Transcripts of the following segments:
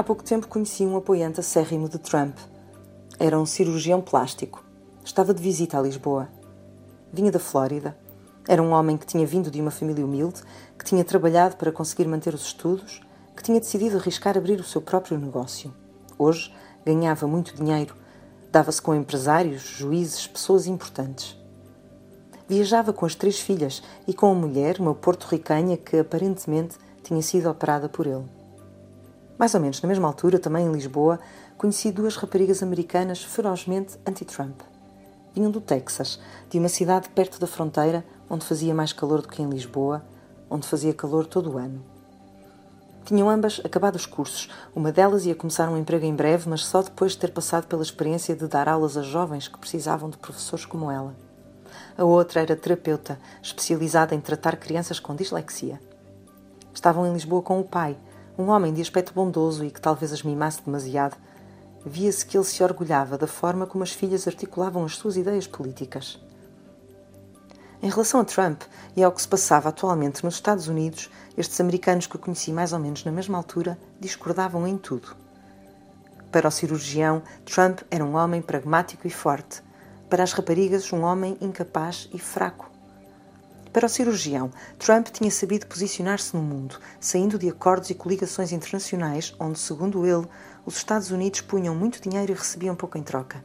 Há pouco tempo conheci um apoiante acérrimo de Trump. Era um cirurgião plástico. Estava de visita a Lisboa. Vinha da Flórida. Era um homem que tinha vindo de uma família humilde, que tinha trabalhado para conseguir manter os estudos, que tinha decidido arriscar abrir o seu próprio negócio. Hoje ganhava muito dinheiro, dava-se com empresários, juízes, pessoas importantes. Viajava com as três filhas e com a mulher, uma porto-ricanha que aparentemente tinha sido operada por ele. Mais ou menos na mesma altura, também em Lisboa, conheci duas raparigas americanas ferozmente anti-Trump. Vinham do Texas, de uma cidade perto da fronteira, onde fazia mais calor do que em Lisboa, onde fazia calor todo o ano. Tinham ambas acabado os cursos. Uma delas ia começar um emprego em breve, mas só depois de ter passado pela experiência de dar aulas a jovens que precisavam de professores como ela. A outra era terapeuta, especializada em tratar crianças com dislexia. Estavam em Lisboa com o pai, um homem de aspecto bondoso e que talvez as mimasse demasiado, via-se que ele se orgulhava da forma como as filhas articulavam as suas ideias políticas. Em relação a Trump e ao que se passava atualmente nos Estados Unidos, estes americanos que eu conheci mais ou menos na mesma altura discordavam em tudo. Para o cirurgião, Trump era um homem pragmático e forte. Para as raparigas, um homem incapaz e fraco. Para o cirurgião, Trump tinha sabido posicionar-se no mundo, saindo de acordos e coligações internacionais onde, segundo ele, os Estados Unidos punham muito dinheiro e recebiam pouco em troca.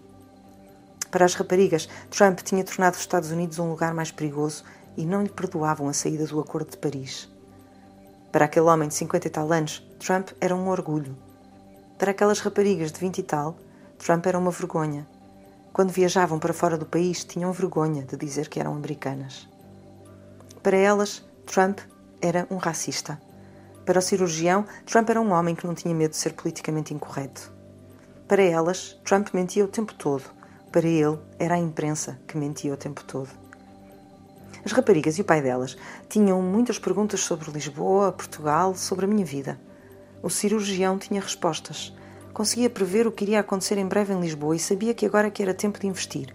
Para as raparigas, Trump tinha tornado os Estados Unidos um lugar mais perigoso e não lhe perdoavam a saída do Acordo de Paris. Para aquele homem de 50 e tal anos, Trump era um orgulho. Para aquelas raparigas de 20 e tal, Trump era uma vergonha. Quando viajavam para fora do país, tinham vergonha de dizer que eram americanas. Para elas, Trump era um racista. Para o cirurgião, Trump era um homem que não tinha medo de ser politicamente incorreto. Para elas, Trump mentia o tempo todo. Para ele, era a imprensa que mentia o tempo todo. As raparigas e o pai delas tinham muitas perguntas sobre Lisboa, Portugal, sobre a minha vida. O cirurgião tinha respostas. Conseguia prever o que iria acontecer em breve em Lisboa e sabia que agora que era tempo de investir.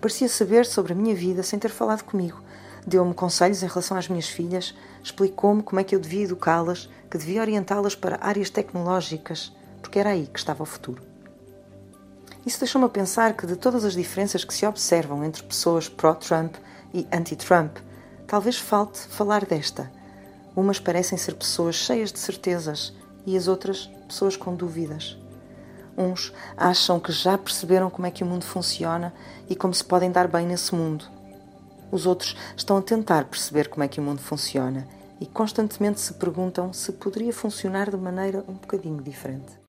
Parecia saber sobre a minha vida sem ter falado comigo deu-me conselhos em relação às minhas filhas, explicou-me como é que eu devia educá-las, que devia orientá-las para áreas tecnológicas, porque era aí que estava o futuro. Isso deixou-me a pensar que de todas as diferenças que se observam entre pessoas pró-Trump e anti-Trump, talvez falte falar desta. Umas parecem ser pessoas cheias de certezas e as outras pessoas com dúvidas. Uns acham que já perceberam como é que o mundo funciona e como se podem dar bem nesse mundo os outros estão a tentar perceber como é que o mundo funciona e constantemente se perguntam se poderia funcionar de maneira um bocadinho diferente.